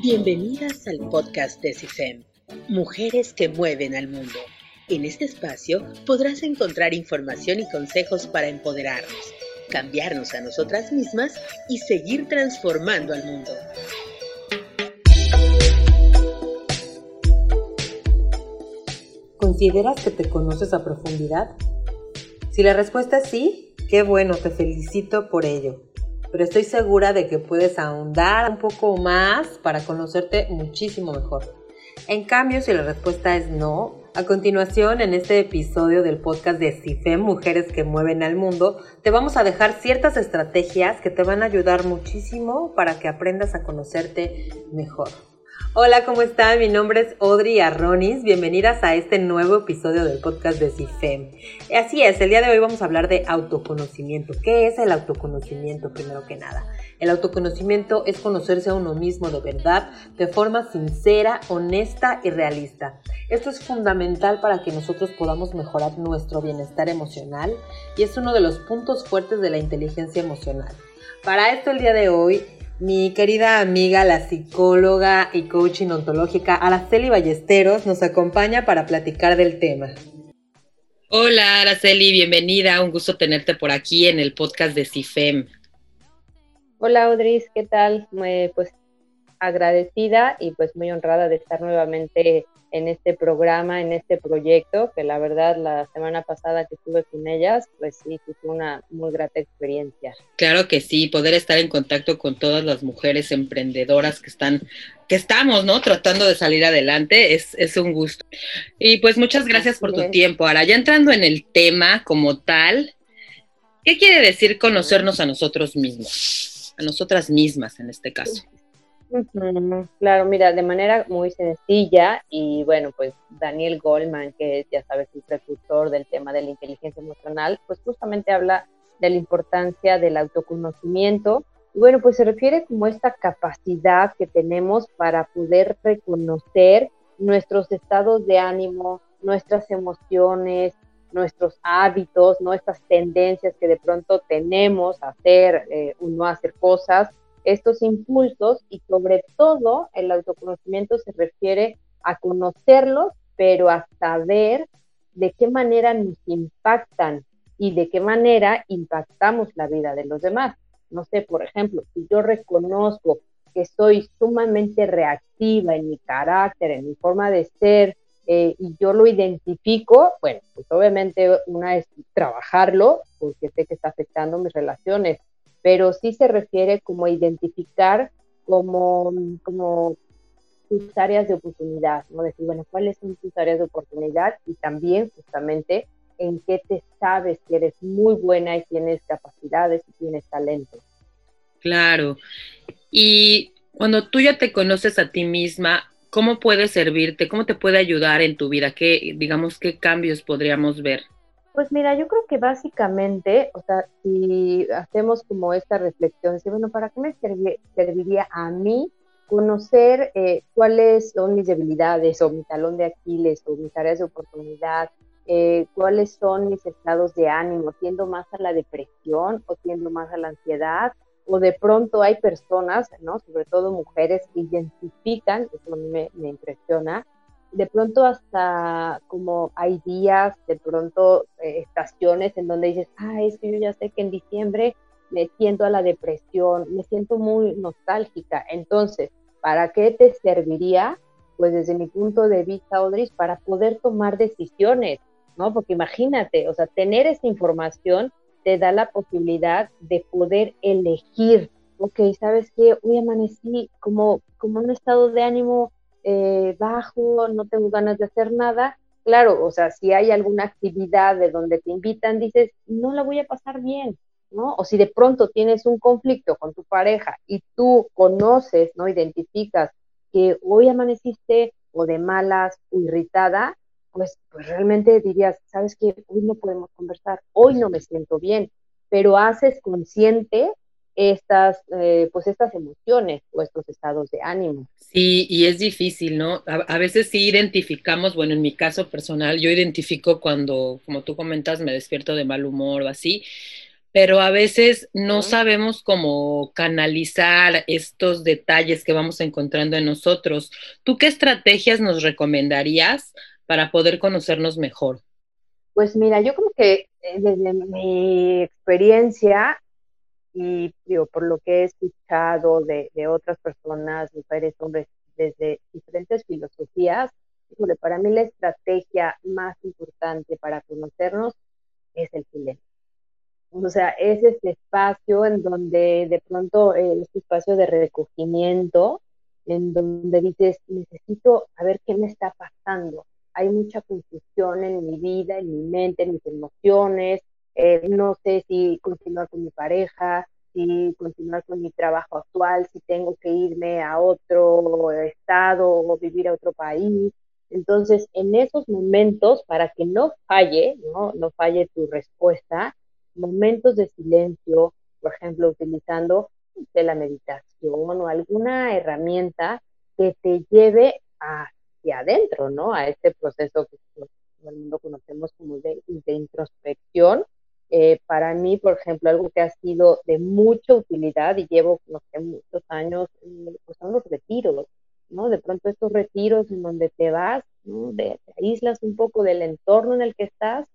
Bienvenidas al podcast de CIFEM, Mujeres que mueven al mundo. En este espacio podrás encontrar información y consejos para empoderarnos, cambiarnos a nosotras mismas y seguir transformando al mundo. ¿Consideras que te conoces a profundidad? Si la respuesta es sí, qué bueno, te felicito por ello pero estoy segura de que puedes ahondar un poco más para conocerte muchísimo mejor. En cambio, si la respuesta es no, a continuación en este episodio del podcast de CIFEM Mujeres que Mueven al Mundo, te vamos a dejar ciertas estrategias que te van a ayudar muchísimo para que aprendas a conocerte mejor. Hola, ¿cómo están? Mi nombre es Audrey Arronis. Bienvenidas a este nuevo episodio del podcast de CIFEM. Así es, el día de hoy vamos a hablar de autoconocimiento. ¿Qué es el autoconocimiento primero que nada? El autoconocimiento es conocerse a uno mismo de verdad, de forma sincera, honesta y realista. Esto es fundamental para que nosotros podamos mejorar nuestro bienestar emocional y es uno de los puntos fuertes de la inteligencia emocional. Para esto el día de hoy mi querida amiga, la psicóloga y coaching ontológica Araceli Ballesteros nos acompaña para platicar del tema. Hola Araceli, bienvenida, un gusto tenerte por aquí en el podcast de CIFEM. Hola Audris, ¿qué tal? pues agradecida y pues muy honrada de estar nuevamente en este programa, en este proyecto, que la verdad la semana pasada que estuve con ellas, pues sí, fue una muy grata experiencia. Claro que sí, poder estar en contacto con todas las mujeres emprendedoras que están, que estamos, ¿no? Tratando de salir adelante, es, es un gusto. Y pues muchas gracias por tu tiempo. Ahora, ya entrando en el tema como tal, ¿qué quiere decir conocernos a nosotros mismos? A nosotras mismas en este caso. Claro, mira, de manera muy sencilla y bueno, pues Daniel Goldman, que ya sabes, el precursor del tema de la inteligencia emocional, pues justamente habla de la importancia del autoconocimiento. Y bueno, pues se refiere como esta capacidad que tenemos para poder reconocer nuestros estados de ánimo, nuestras emociones, nuestros hábitos, nuestras tendencias que de pronto tenemos a hacer eh, o no hacer cosas estos impulsos y sobre todo el autoconocimiento se refiere a conocerlos, pero a saber de qué manera nos impactan y de qué manera impactamos la vida de los demás. No sé, por ejemplo, si yo reconozco que soy sumamente reactiva en mi carácter, en mi forma de ser, eh, y yo lo identifico, bueno, pues obviamente una es trabajarlo, porque sé que está afectando mis relaciones pero sí se refiere como a identificar como, como tus áreas de oportunidad, ¿no? Decir, bueno, ¿cuáles son tus áreas de oportunidad? Y también justamente en qué te sabes que eres muy buena y tienes capacidades y tienes talento. Claro. Y cuando tú ya te conoces a ti misma, ¿cómo puede servirte? ¿Cómo te puede ayudar en tu vida? ¿Qué, digamos, qué cambios podríamos ver? Pues mira, yo creo que básicamente, o sea, si hacemos como esta reflexión, si bueno, ¿para qué me serviría a mí conocer eh, cuáles son mis debilidades o mi talón de Aquiles o mis áreas de oportunidad? Eh, cuáles son mis estados de ánimo, tiendo más a la depresión o tiendo más a la ansiedad, o de pronto hay personas, ¿no? sobre todo mujeres, que identifican, eso a mí me, me impresiona, de pronto hasta como hay días, de pronto eh, estaciones en donde dices, ah, es que yo ya sé que en diciembre me siento a la depresión, me siento muy nostálgica. Entonces, ¿para qué te serviría? Pues desde mi punto de vista, Odris, para poder tomar decisiones, ¿no? Porque imagínate, o sea, tener esa información te da la posibilidad de poder elegir, ok, ¿sabes qué? Hoy amanecí como, como un estado de ánimo eh, bajo, no tengo ganas de hacer nada, claro, o sea, si hay alguna actividad de donde te invitan, dices, no la voy a pasar bien, ¿no? O si de pronto tienes un conflicto con tu pareja y tú conoces, ¿no? Identificas que hoy amaneciste o de malas o irritada, pues, pues realmente dirías, sabes que hoy no podemos conversar, hoy no me siento bien, pero haces consciente estas, eh, pues estas emociones o estos estados de ánimo. Sí, y es difícil, ¿no? A, veces sí identificamos, bueno, en mi caso personal, yo identifico cuando, como tú comentas, me despierto de mal humor o así, pero a veces no sabemos cómo canalizar estos detalles que vamos encontrando en nosotros. ¿Tú qué estrategias nos recomendarías para poder conocernos mejor? Pues mira, yo creo que eh, desde mi experiencia y digo, por lo que he escuchado de, otras personas, mujeres, hombres, desde diferentes filosofías, para mí la estrategia más importante para conocernos es el silencio. O sea, es este espacio en donde de pronto, eh, este espacio de recogimiento, en donde dices, necesito a ver qué me está pasando. Hay mucha confusión en mi vida, en mi mente, en mis emociones. Eh, no sé si continuar con mi pareja, si continuar con mi trabajo actual, si tengo que irme a otro estado o vivir a otro país. Entonces, en esos momentos, para que no falle, no, no falle tu respuesta, momentos de silencio, por ejemplo, utilizando la meditación o alguna herramienta que te lleve hacia adentro, ¿no? A este proceso que todo el mundo conocemos como de, introspección. Eh, para mí, por ejemplo, algo que ha sido de mucha utilidad y llevo, muchos años, eh, pues son los retiros, ¿no? De pronto estos retiros en donde te vas, te aíslas un poco del entorno en el que estás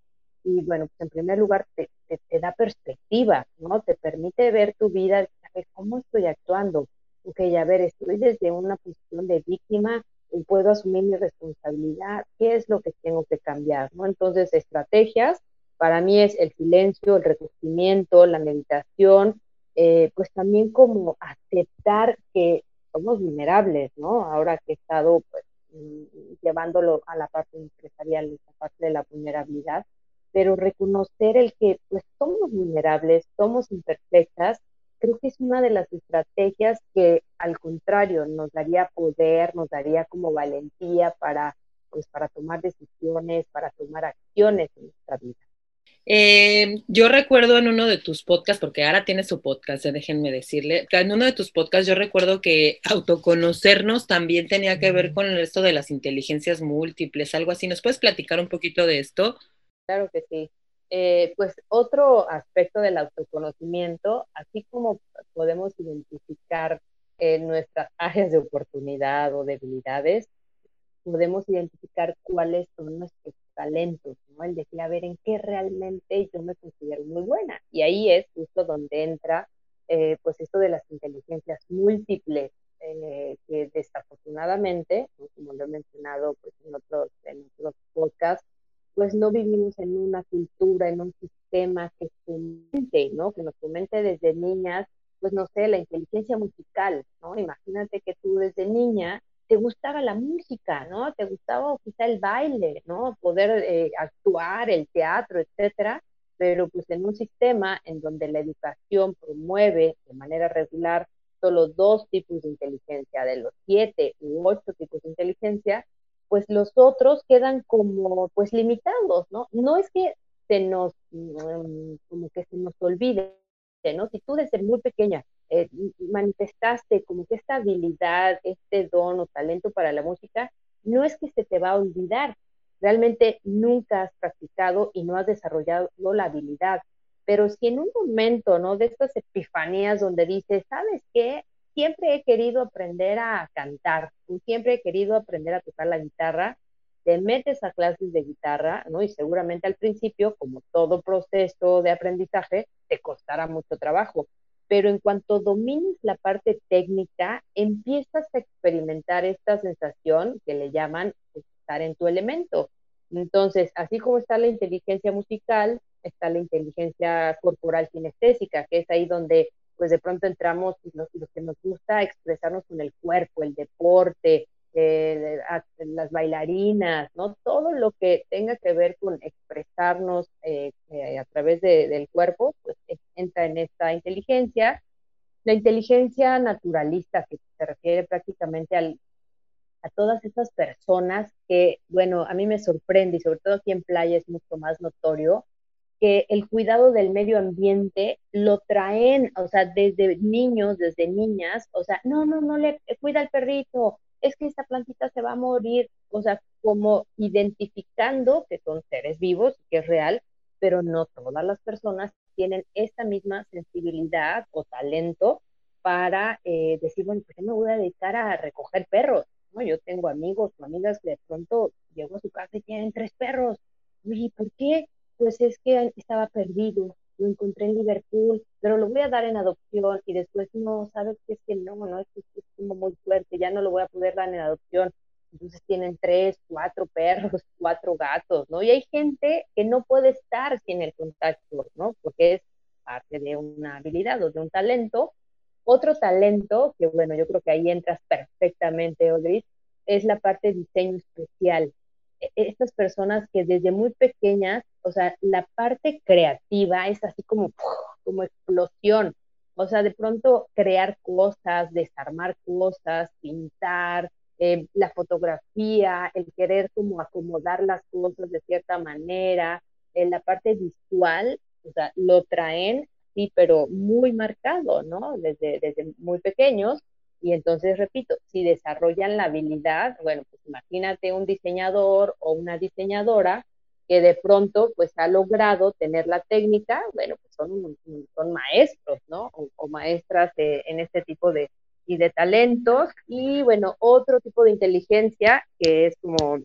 y bueno, pues en primer lugar te, te, da perspectiva, ¿no? Te permite ver tu vida, saber cómo estoy actuando. Ok, a ver, estoy desde una posición de víctima y puedo asumir mi responsabilidad, qué es lo que tengo que cambiar, ¿no? Entonces, estrategias, para mí es el silencio, el recogimiento, la meditación, eh, pues también como aceptar que somos vulnerables, ¿no? Ahora que he estado pues, mm, llevándolo a la parte empresarial, esa parte de la vulnerabilidad, pero reconocer el que pues somos vulnerables, somos imperfectas, creo que es una de las estrategias que al contrario nos daría poder, nos daría como valentía para pues para tomar decisiones, para tomar acciones en nuestra vida. Eh, yo recuerdo en uno de tus podcasts, porque ahora tiene su podcast, déjenme decirle, en uno de tus podcasts yo recuerdo que autoconocernos también tenía que ver con esto de las inteligencias múltiples, algo así. ¿Nos puedes platicar un poquito de esto? Claro que sí. Eh, pues otro aspecto del autoconocimiento, así como podemos identificar eh, nuestras áreas de oportunidad o debilidades, podemos identificar cuáles son nuestros talentos, ¿no? El decir, a ver, en qué realmente yo me considero muy buena. Y ahí es justo donde entra, eh, pues, esto de las inteligencias múltiples, que desafortunadamente, como lo he mencionado pues, en, otros, en otros podcasts, pues no vivimos en una cultura, en un sistema que fomente, ¿no? Que nos fomente desde niñas, pues no sé, la inteligencia musical, ¿no? Imagínate que tú desde niña te gustaba la música, ¿no? Te gustaba quizá el baile, ¿no? Poder eh, actuar, el teatro, etcétera, pero pues en un sistema en donde la educación promueve de manera regular solo dos tipos de inteligencia, de los siete u ocho tipos de inteligencia, pues los otros quedan como pues limitados, ¿no? No es que se nos, mm, como que se nos olvide, ¿no? Si tú desde muy pequeña eh, manifestaste como que esta habilidad, este don o talento para la música, no es que se te va a olvidar, realmente nunca has practicado y no has desarrollado la habilidad, pero si en un momento, ¿no? De estas epifanías donde dices, ¿sabes qué? siempre he querido aprender a cantar, siempre he querido aprender a tocar la guitarra, te metes a clases de guitarra, ¿no? Y seguramente al principio, como todo proceso de aprendizaje, te costará mucho trabajo. Pero en cuanto domines la parte técnica, empiezas a experimentar esta sensación que le llaman estar en tu elemento. Entonces, así como está la inteligencia musical, está la inteligencia corporal kinestésica, que es ahí donde pues de pronto entramos los, que nos gusta expresarnos con el cuerpo, el deporte, eh, las bailarinas, ¿no? Todo lo que tenga que ver con expresarnos eh, eh, a través del cuerpo, pues entra en esta inteligencia. La inteligencia naturalista, que se refiere prácticamente al, a todas esas personas que, bueno, a mí me sorprende y sobre todo aquí en playa es mucho más notorio, que el cuidado del medio ambiente lo traen, o sea, desde niños, desde niñas, o sea, no, no, no le cuida al perrito, es que esta plantita se va a morir, o sea, como identificando que son seres vivos, que es real, pero no todas las personas tienen esta misma sensibilidad o talento para eh, decir, bueno, pues yo me voy a dedicar a recoger perros, ¿no? Yo tengo amigos o amigas que de pronto llego a su casa y tienen tres perros. ¿y ¿por qué? Pues es que estaba perdido, lo encontré en Liverpool, pero lo voy a dar en adopción y después no, sabes que es que no, no, es es como muy fuerte, ya no lo voy a poder dar en adopción. Entonces tienen tres, cuatro perros, cuatro gatos, ¿no? Y hay gente que no puede estar sin el contacto, ¿no? Porque es parte de una habilidad o de un talento. Otro talento, que bueno, yo creo que ahí entras perfectamente, Odris, es la parte de diseño especial. E, estas personas que desde muy pequeñas, o sea, la parte creativa es así como, como explosión. O sea, de pronto crear cosas, desarmar cosas, pintar, eh, la fotografía, el querer como acomodar las cosas de cierta manera, en la parte visual, o sea, lo traen, sí, pero muy marcado, ¿no? Desde, desde muy pequeños y entonces, repito, si desarrollan la habilidad, bueno, pues imagínate un diseñador o una diseñadora que de pronto pues ha logrado tener la técnica, bueno, pues son, son maestros, ¿no? O, maestras en este tipo de, y de talentos. Y bueno, otro tipo de inteligencia que es como,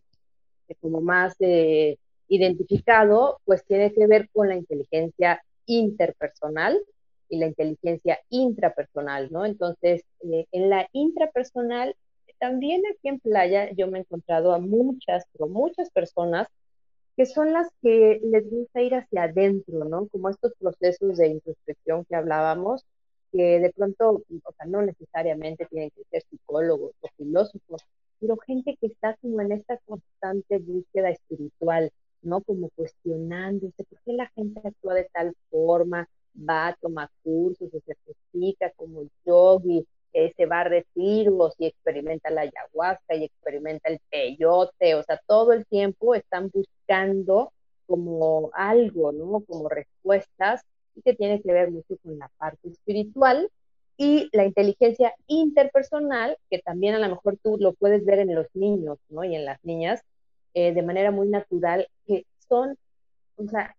como más eh, identificado, pues tiene que ver con la inteligencia interpersonal, y la inteligencia intrapersonal, ¿no? Entonces, eh, en la intrapersonal, también aquí en Playa yo me he encontrado a muchas, pero muchas personas que son las que les gusta ir hacia adentro, ¿no? Como estos procesos de introspección que hablábamos, que de pronto, o sea, no necesariamente tienen que ser psicólogos o filósofos, pero gente que está como en esta constante búsqueda espiritual, ¿no? Como cuestionándose, ¿por qué la gente actúa de tal forma? va, toma cursos, se certifica como yogi, eh, se va a retiros y experimenta la ayahuasca y experimenta el peyote, o sea, todo el tiempo están buscando como algo, ¿no? Como respuestas y que tiene que ver mucho con la parte espiritual y la inteligencia interpersonal, que también a lo mejor tú lo puedes ver en los niños, ¿no? Y en las niñas, eh, de manera muy natural, que son, o sea,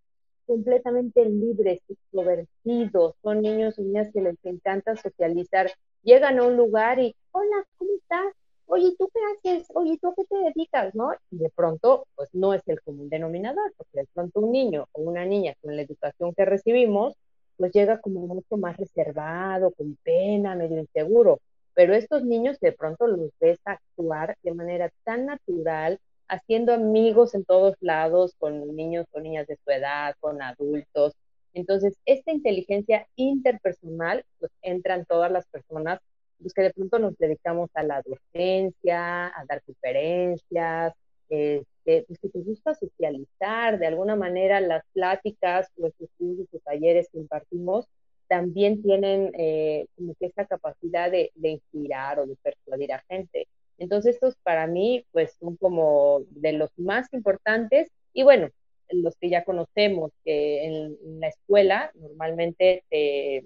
completamente libres, extrovertidos, son niños y niñas que les encanta socializar. Llegan a un lugar y, hola, ¿cómo estás? Oye, ¿tú qué haces? Oye, ¿tú a qué te dedicas? ¿No? Y de pronto, pues no es el común denominador, porque de pronto un niño o una niña con la educación que recibimos, pues llega como mucho más reservado, con pena, medio inseguro. Pero estos niños de pronto los ves actuar de manera tan natural, haciendo amigos en todos lados con niños o niñas de su edad, con adultos. Entonces, esta inteligencia interpersonal, pues entran todas las personas los que de pronto nos dedicamos a la docencia, a dar conferencias, este, pues que te gusta socializar, de alguna manera las pláticas, los estudios, los talleres que impartimos, también tienen eh, como que esa capacidad de, de inspirar o de persuadir a gente. Entonces, estos para mí, pues son como de los más importantes y bueno, los que ya conocemos, que en, la escuela normalmente se,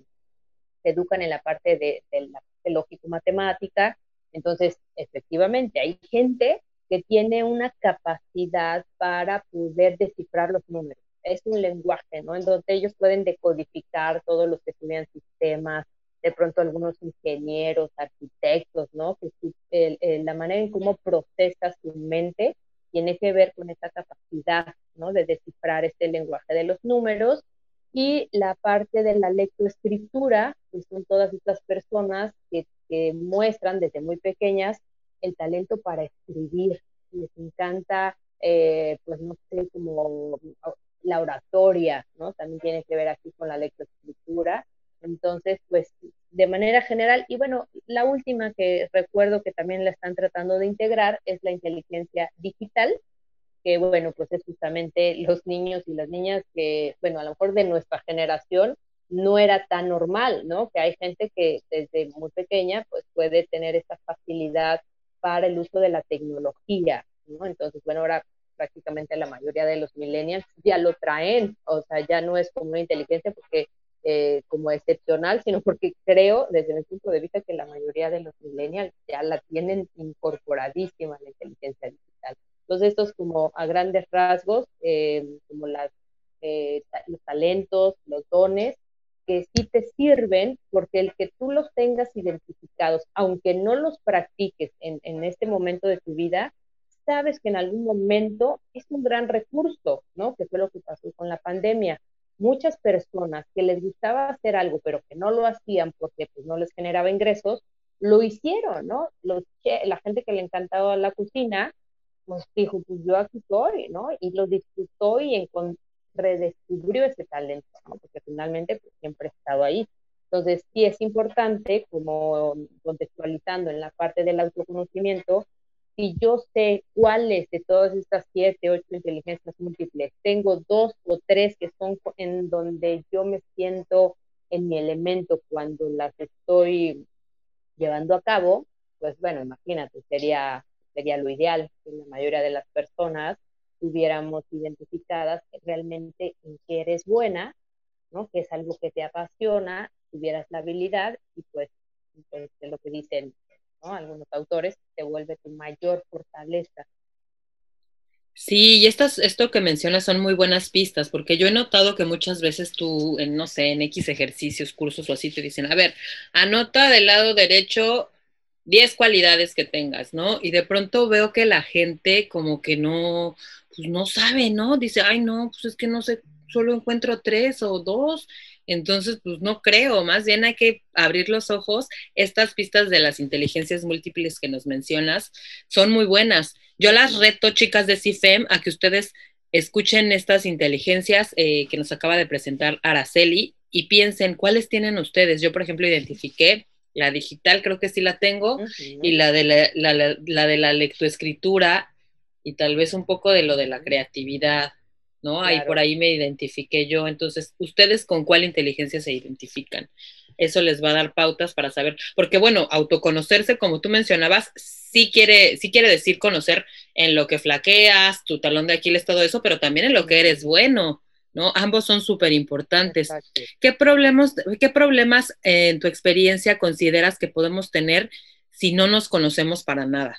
educan en la parte de, la lógico-matemática, entonces efectivamente hay gente que tiene una capacidad para poder descifrar los números. Es un lenguaje, ¿no? En donde ellos pueden decodificar todos los que estudian sistemas, de pronto algunos ingenieros, arquitectos, ¿no? Que la manera en cómo procesas tu mente tiene que ver con esa capacidad, ¿no? De descifrar este lenguaje de los números y la parte de la lectoescritura, que son todas estas personas que, que muestran desde muy pequeñas el talento para escribir. Les encanta, eh, pues no sé, como la oratoria, ¿no? También tiene que ver aquí con la lectoescritura entonces, pues de manera general, y bueno, la última que recuerdo que también la están tratando de integrar es la inteligencia digital, que bueno, pues es justamente los niños y las niñas que, bueno, a lo mejor de nuestra generación no era tan normal, ¿no? Que hay gente que desde muy pequeña pues puede tener esta facilidad para el uso de la tecnología, ¿no? Entonces, bueno, ahora prácticamente la mayoría de los millennials ya lo traen, o sea, ya no es como una inteligencia porque eh, como excepcional, sino porque creo, desde mi punto de vista, que la mayoría de los millennials ya la tienen incorporadísima la inteligencia digital. Entonces, estos como a grandes rasgos, eh, como eh, los talentos, los dones que sí te sirven, porque el que tú los tengas identificados, aunque no los practiques en, este momento de tu vida, sabes que en algún momento es un gran recurso, ¿no? Que fue lo que pasó con la pandemia. Muchas personas que les gustaba hacer algo, pero que no lo hacían porque pues, no les generaba ingresos, lo hicieron, ¿no? La gente que le encantaba la cocina, pues dijo, pues yo aquí estoy, ¿no? Y lo disfrutó y redescubrió ese talento, ¿no? Porque finalmente pues, siempre ha estado ahí. Entonces, sí es importante, como contextualizando en la parte del autoconocimiento, si yo sé cuáles de todas estas siete, ocho inteligencias múltiples, tengo dos o tres que son en donde yo me siento en mi elemento cuando las estoy llevando a cabo, pues bueno, imagínate, sería, sería lo ideal que la mayoría de las personas tuviéramos identificadas realmente en qué eres buena, ¿no? Que es algo que te apasiona, tuvieras la habilidad y pues, es lo que dicen algunos autores, te vuelve tu mayor fortaleza. Sí, y estas, esto que mencionas son muy buenas pistas, porque yo he notado que muchas veces tú, no sé, en X ejercicios, cursos o así, te dicen, a ver, anota del lado derecho 10 cualidades que tengas, ¿no? Y de pronto veo que la gente como que no, pues no sabe, ¿no? Dice, ay, no, pues es que no sé, solo encuentro tres o dos. Entonces, pues no creo, más bien hay que abrir los ojos. Estas pistas de las inteligencias múltiples que nos mencionas son muy buenas. Yo las reto, chicas de CIFEM, a que ustedes escuchen estas inteligencias eh, que nos acaba de presentar Araceli y piensen cuáles tienen ustedes. Yo, por ejemplo, identifiqué la digital, creo que sí la tengo, y la de la, la de la lectoescritura y tal vez un poco de lo de la creatividad. ¿no? Ahí por ahí me identifiqué yo. Entonces, ¿ustedes con cuál inteligencia se identifican? Eso les va a dar pautas para saber, porque bueno, autoconocerse, como tú mencionabas, sí quiere, sí quiere decir conocer en lo que flaqueas, tu talón de Aquiles, todo eso, pero también en lo que eres bueno, ¿no? Ambos son súper importantes. ¿Qué problemas, ¿Qué problemas en tu experiencia consideras que podemos tener si no nos conocemos para nada?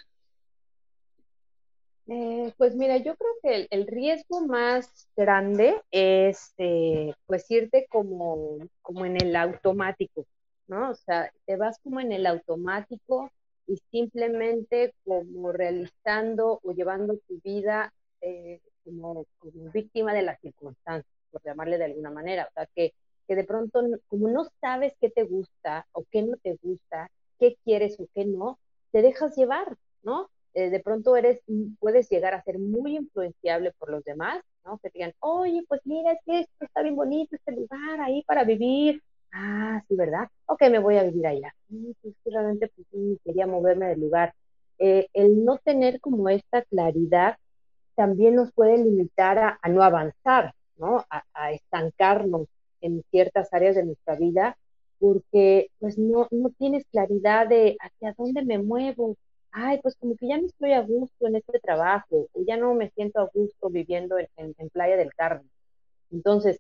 Eh, pues mira, yo creo que el, riesgo más grande es eh, pues irte como, como en el automático, ¿no? O sea, te vas como en el automático y simplemente como realizando o llevando tu vida eh, como, como, víctima de las circunstancias, por llamarle de alguna manera. O sea, que, que de pronto, como no sabes qué te gusta o qué no te gusta, qué quieres o qué no, te dejas llevar, ¿no? Eh, de pronto eres, mm, puedes llegar a ser muy influenciable por los demás, ¿no? Que te digan, oye, pues mira, es que esto está bien bonito, este lugar ahí para vivir. Ah, sí, ¿verdad? Ok, me voy a vivir allá. Pues realmente pues, quería moverme del lugar. Eh, el no tener como esta claridad también nos puede limitar a, no avanzar, ¿no? A, estancarnos en ciertas áreas de nuestra vida porque pues no, no tienes claridad de hacia dónde me muevo, ay, pues como que ya no estoy a gusto en este trabajo, o ya no me siento a gusto viviendo en, Playa del Carmen. Entonces,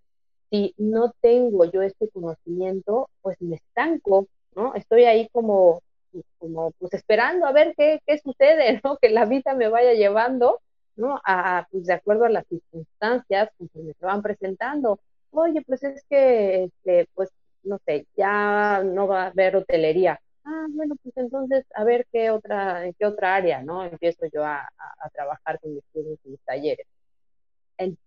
si no tengo yo este conocimiento, pues me estanco, ¿no? Estoy ahí como, como pues esperando a ver qué, qué sucede, ¿no? Que la vida me vaya llevando, ¿no? A, pues de acuerdo a las circunstancias que se van presentando. Oye, pues es que, este, pues, no sé, ya no va a haber hotelería ah, bueno, pues entonces a ver qué otra, en qué otra área, ¿no? Empiezo yo a, trabajar con mis estudios y mis talleres.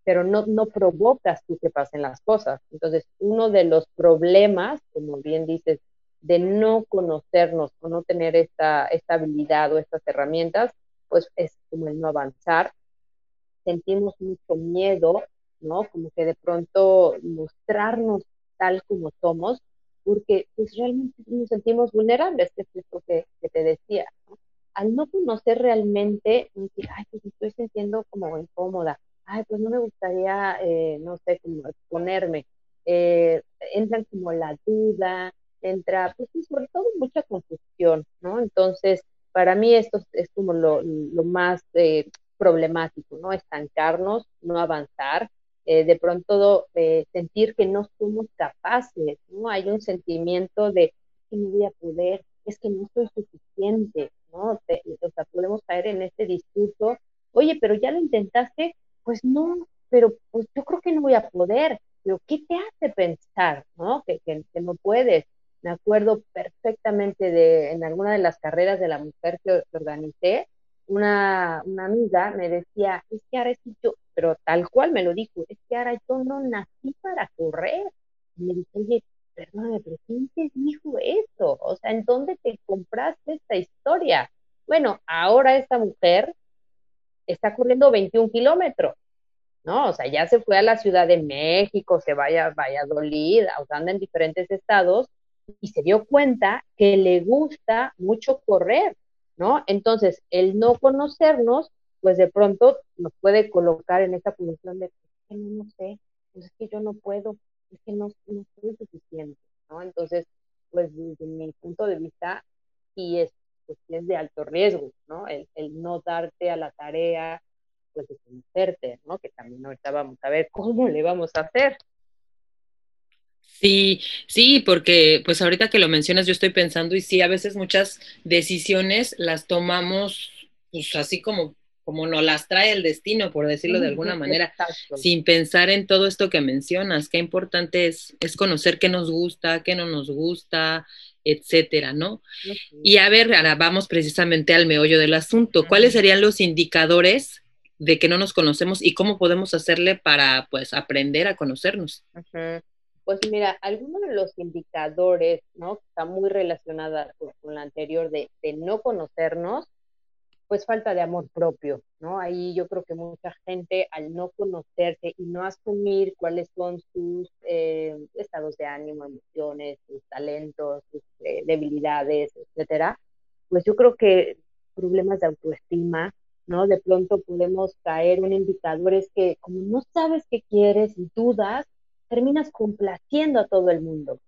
pero no, no provocas tú que pasen las cosas. Entonces, uno de los problemas, como bien dices, de no conocernos o no tener esta, esta habilidad o estas herramientas, pues es como el no avanzar. Sentimos mucho miedo, ¿no? Como que de pronto mostrarnos tal como somos porque pues realmente nos sentimos vulnerables, que es esto que, te decía. Al no conocer realmente, decir, ay, pues estoy sintiendo como incómoda, ay, pues no me gustaría, eh, no sé, como exponerme. Eh, entran como la duda, entra, pues sí, sobre todo mucha confusión, ¿no? Entonces, para mí esto es como lo, lo más eh, problemático, ¿no? Estancarnos, no avanzar, eh, de pronto eh, sentir que no somos capaces, ¿no? Hay un sentimiento de que no voy a poder, es que no soy suficiente, ¿no? o sea, podemos caer en este discurso, oye, pero ya lo intentaste, pues no, pero pues yo creo que no voy a poder, pero ¿qué te hace pensar, no? Que, que, no puedes. Me acuerdo perfectamente de, en alguna de las carreras de la mujer que, organicé, una, una, amiga me decía, es que ahora sí yo, pero tal cual me lo dijo, es que ahora yo no nací para correr. Y me dije, oye, perdóname, pero ¿quién te dijo eso? O sea, ¿en dónde te compraste esta historia? Bueno, ahora esta mujer está corriendo 21 kilómetros, ¿no? O sea, ya se fue a la Ciudad de México, se vaya a Valladolid, anda en diferentes estados y se dio cuenta que le gusta mucho correr, ¿no? Entonces, el no conocernos, pues de pronto nos puede colocar en esa posición de, que no, no sé, pues es que yo no puedo, es que no, no soy suficiente, ¿no? Entonces, pues desde mi punto de vista, sí es, pues, es de alto riesgo, ¿no? El, el, no darte a la tarea, pues de conocerte, ¿no? Que también ahorita vamos a ver cómo le vamos a hacer. Sí, sí, porque pues ahorita que lo mencionas yo estoy pensando y sí, a veces muchas decisiones las tomamos pues así como como nos las trae el destino, por decirlo de alguna manera, sin pensar en todo esto que mencionas. Qué importante es, es conocer qué nos gusta, qué no nos gusta, etcétera, ¿no? Y a ver, ahora vamos precisamente al meollo del asunto. ¿Cuáles serían los indicadores de que no nos conocemos y cómo podemos hacerle para, pues, aprender a conocernos? Pues mira, algunos de los indicadores, ¿no? Que está muy relacionada con, la anterior de, de no conocernos, pues falta de amor propio, ¿no? Ahí yo creo que mucha gente al no conocerse y no asumir cuáles son sus eh, estados de ánimo, emociones, sus talentos, sus eh, debilidades, etcétera, pues yo creo que problemas de autoestima, ¿no? De pronto podemos caer, un indicador es que como no sabes qué quieres y dudas, terminas complaciendo a todo el mundo,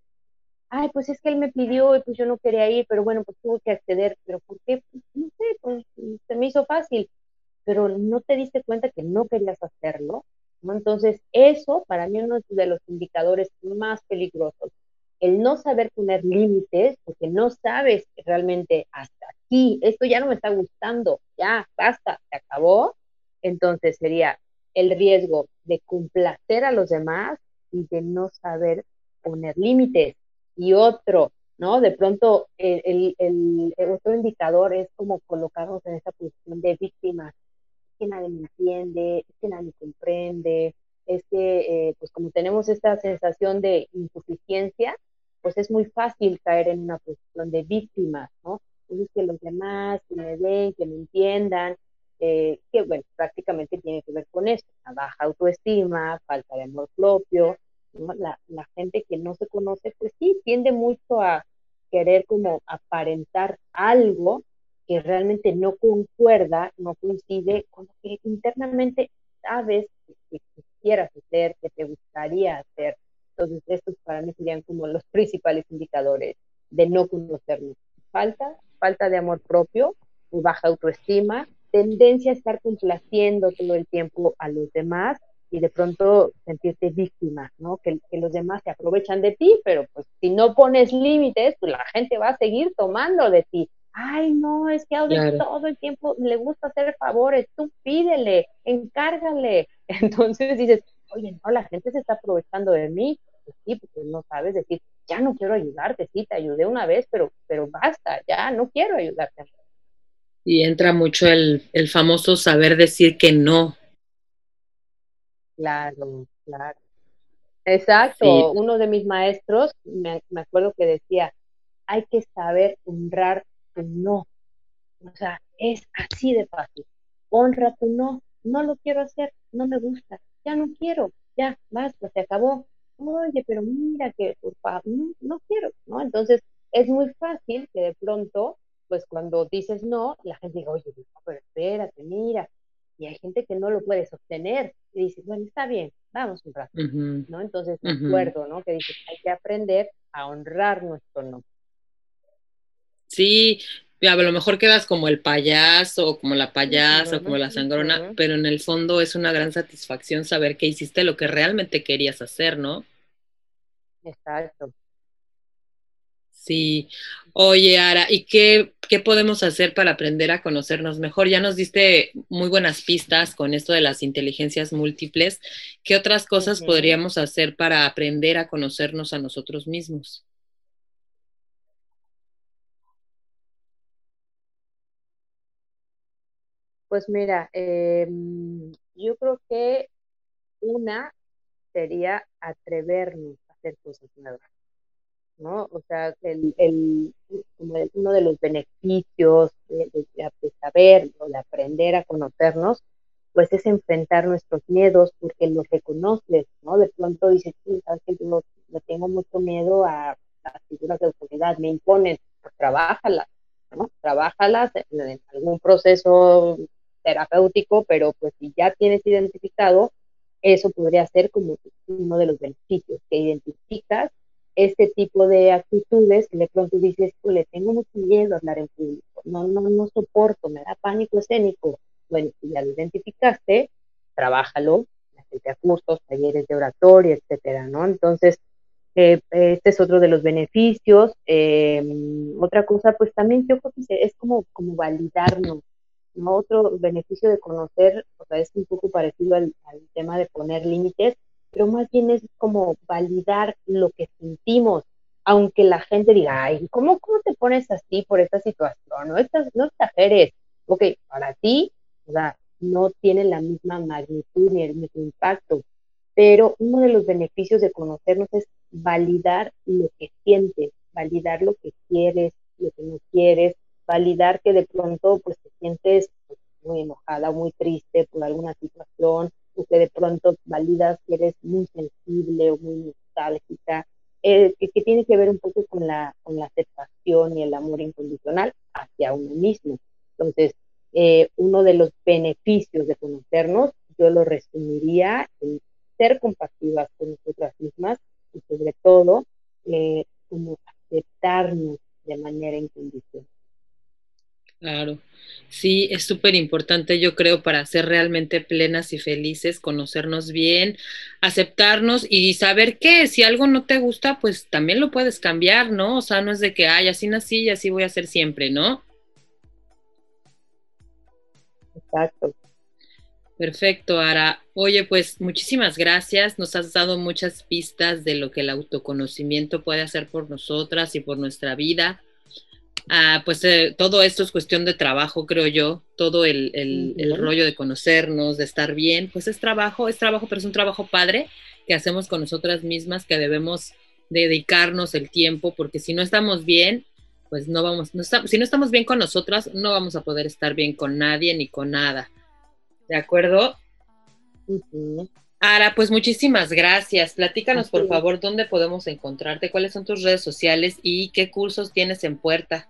ay, pues es que él me pidió y pues yo no quería ir, pero bueno, pues tuve que acceder, pero ¿por qué? Pues, no sé, pues se me hizo fácil, pero no te diste cuenta que no querías hacerlo. Entonces, eso para mí es uno de los indicadores más peligrosos, el no saber poner límites, porque no sabes realmente hasta aquí, esto ya no me está gustando, ya, basta, se acabó, entonces sería el riesgo de complacer a los demás y de no saber poner límites y otro, ¿no? De pronto el, el, otro indicador es como colocarnos en esa posición de víctima. Es que nadie me entiende, es que nadie comprende, es que eh, pues como tenemos esta sensación de insuficiencia, pues es muy fácil caer en una posición de víctima, ¿no? Entonces que los demás que me den, que me entiendan, eh, que bueno, prácticamente tiene que ver con esto, la baja autoestima, falta de amor propio, la, gente que no se conoce, pues sí, tiende mucho a querer como aparentar algo que realmente no concuerda, no coincide con lo que internamente sabes que, quisieras hacer, que te gustaría hacer. Entonces, estos para mí serían como los principales indicadores de no conocernos. Falta, falta de amor propio, baja autoestima, tendencia a estar complaciendo todo el tiempo a los demás y de pronto sentirte víctima, ¿no? Que, los demás se aprovechan de ti, pero pues si no pones límites, pues la gente va a seguir tomando de ti. Ay, no, es que a todo el tiempo le gusta hacer favores, tú pídele, encárgale. Entonces dices, oye, no, la gente se está aprovechando de mí. Pues sí, porque no sabes decir, ya no quiero ayudarte, sí, te ayudé una vez, pero, pero basta, ya no quiero ayudarte. Y entra mucho el, el famoso saber decir que no, Claro, claro. Exacto. Uno de mis maestros, me, acuerdo que decía, hay que saber honrar tu no. O sea, es así de fácil. Honra tu no. No lo quiero hacer, no me gusta, ya no quiero, ya, basta, se acabó. Oye, pero mira que, por favor, no, no quiero, ¿no? Entonces, es muy fácil que de pronto, pues cuando dices no, la gente diga, oye, pero espérate, mira, y hay gente que no lo puede sostener y dice, bueno, está bien, vamos un rato, ¿no? Entonces, me acuerdo, ¿no? Que dice, hay que aprender a honrar nuestro no. Sí, a lo mejor quedas como el payaso, o como la payasa, o como la sangrona, pero en el fondo es una gran satisfacción saber que hiciste lo que realmente querías hacer, ¿no? Exacto. Sí. Oye, Ara, ¿y qué, ¿qué podemos hacer para aprender a conocernos mejor? Ya nos diste muy buenas pistas con esto de las inteligencias múltiples. ¿Qué otras cosas podríamos hacer para aprender a conocernos a nosotros mismos? Pues mira, em, yo creo que una sería atrevernos a hacer cosas nuevas, ¿no? O sea, el, el, uno de los beneficios de, saber o de aprender a conocernos, pues es enfrentar nuestros miedos porque los reconoces, ¿no? De pronto dices, sí, sabes yo, tengo mucho miedo a las figuras de autoridad, me imponen, pues trabájalas, ¿no? Trabájalas en algún proceso terapéutico, pero pues si ya tienes identificado, eso podría ser como uno de los beneficios, que identificas este tipo de actitudes que de pronto dices, le tengo mucho miedo a hablar en público, no, no, no soporto, me da pánico escénico. Bueno, si ya lo identificaste, trabájalo, a cursos, talleres de oratoria, etcétera, ¿no? Entonces, eh, este es otro de los beneficios. Eh, otra cosa, pues también yo creo que es como, como validarnos, otro beneficio de conocer, o sea, es un poco parecido al, tema de poner límites, pero más bien es como validar lo que sentimos, aunque la gente diga, ay, ¿cómo, cómo te pones así por esta situación? No, Estas, no exageres. Ok, para ti, o sea, no tiene la misma magnitud ni el mismo impacto, pero uno de los beneficios de conocernos es validar lo que sientes, validar lo que quieres, lo que no quieres, validar que de pronto pues te sientes pues, muy enojada, muy triste por alguna situación, que de pronto validas que eres muy sensible o muy nostálgica, eh, que, tiene que ver un poco con la, con la aceptación y el amor incondicional hacia uno mismo. Entonces, eh, uno de los beneficios de conocernos, yo lo resumiría en ser compasivas con nosotras mismas y sobre todo eh, como aceptarnos de manera incondicional. Claro, sí, es súper importante, yo creo, para ser realmente plenas y felices, conocernos bien, aceptarnos y saber que si algo no te gusta, pues también lo puedes cambiar, ¿no? O sea, no es de que, ay, así nací y así voy a ser siempre, ¿no? Exacto. Perfecto, Ara. Oye, pues muchísimas gracias. Nos has dado muchas pistas de lo que el autoconocimiento puede hacer por nosotras y por nuestra vida. Ah, pues eh, todo esto es cuestión de trabajo, creo yo, todo el, el, rollo de conocernos, de estar bien, pues es trabajo, es trabajo, pero es un trabajo padre que hacemos con nosotras mismas, que debemos dedicarnos el tiempo, porque si no estamos bien, pues no vamos, no si no estamos bien con nosotras, no vamos a poder estar bien con nadie ni con nada. ¿De acuerdo? Ara, pues muchísimas gracias. Platícanos, por favor, dónde podemos encontrarte, cuáles son tus redes sociales y qué cursos tienes en puerta.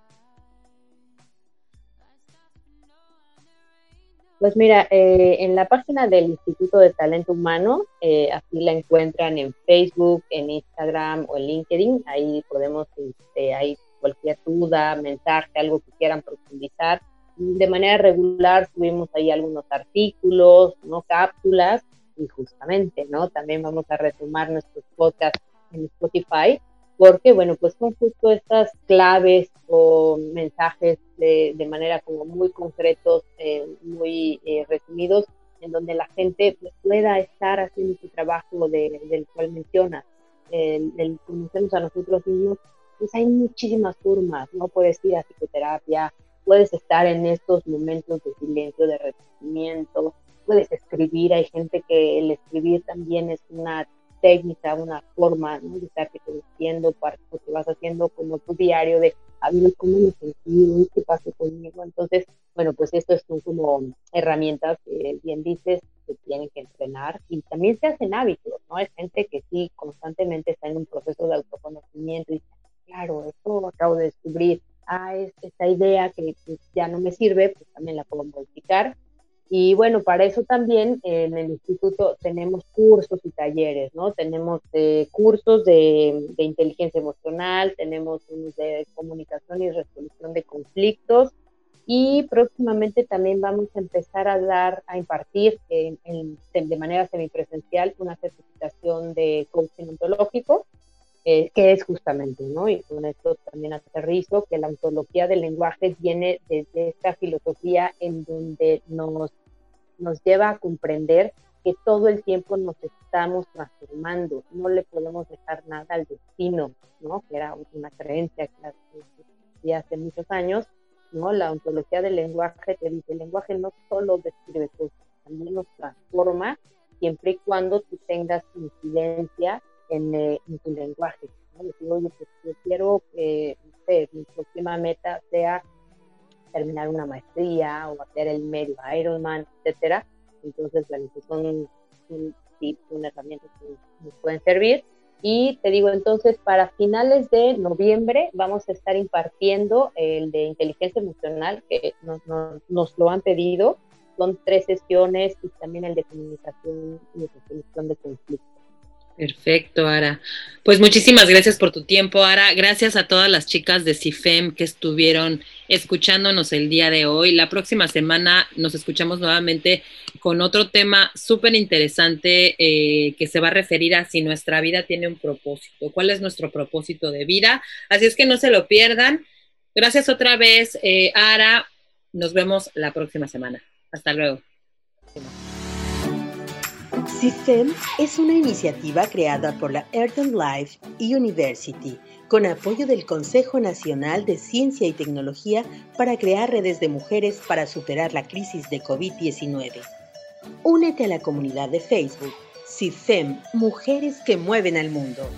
Pues mira, eh, en la página del Instituto de Talento Humano, eh, así la encuentran en Facebook, en Instagram o en LinkedIn. Ahí podemos, este, hay cualquier duda, mensaje, algo que quieran profundizar. De manera regular subimos ahí algunos artículos, no cápsulas y justamente, ¿no? También vamos a retomar nuestros podcasts en Spotify porque, bueno, pues son justo estas claves o mensajes de, de manera como muy concretos, eh, muy eh, resumidos, en donde la gente pues, pueda estar haciendo su trabajo de, del cual menciona, el, el, conocernos a nosotros mismos, pues hay muchísimas formas, ¿no? Puedes ir a psicoterapia, puedes estar en estos momentos de silencio, de reconocimiento, puedes escribir, hay gente que el escribir también es una técnica, una forma ¿no? de estarte conociendo, para que vas haciendo como tu diario de a ver cómo me sentí, qué pasa conmigo. Entonces, bueno, pues estos son como herramientas que bien dices que tienen que entrenar y también se hacen hábitos, ¿no? Hay gente que sí constantemente está en un proceso de autoconocimiento y claro, esto acabo de descubrir, ah, es esta idea que, que ya no me sirve, pues también la puedo modificar y bueno, para eso también en el instituto tenemos cursos y talleres, ¿no? Tenemos eh, cursos de, inteligencia emocional, tenemos de comunicación y resolución de conflictos y próximamente también vamos a empezar a dar, a impartir de manera semipresencial una certificación de coaching ontológico. eh, que es justamente, ¿no? Y con esto también aterrizo que la ontología del lenguaje viene desde esta filosofía en donde nos, nos lleva a comprender que todo el tiempo nos estamos transformando, no le podemos dejar nada al destino, ¿no? Que era una creencia que hace muchos años, ¿no? La ontología del lenguaje te dice, el lenguaje no solo describe cosas, también nos transforma siempre y cuando tú tengas incidencia en, eh, tu lenguaje. ¿no? Digo, oye, pues yo quiero que, mi próxima meta sea terminar una maestría o hacer el medio Ironman, etcétera. Entonces, bueno, pues son, tips, son herramientas que nos pueden servir. Y te digo, entonces, para finales de noviembre vamos a estar impartiendo el de inteligencia emocional, que nos, nos lo han pedido. Son tres sesiones y también el de comunicación y resolución de conflictos. Perfecto, Ara. Pues muchísimas gracias por tu tiempo, Ara. Gracias a todas las chicas de CIFEM que estuvieron escuchándonos el día de hoy. La próxima semana nos escuchamos nuevamente con otro tema súper interesante eh, que se va a referir a si nuestra vida tiene un propósito, cuál es nuestro propósito de vida. Así es que no se lo pierdan. Gracias otra vez, eh, Ara. Nos vemos la próxima semana. Hasta luego. CIFEM es una iniciativa creada por la Earth Life University con apoyo del Consejo Nacional de Ciencia y Tecnología para crear redes de mujeres para superar la crisis de COVID-19. Únete a la comunidad de Facebook CIFEM Mujeres que Mueven al Mundo.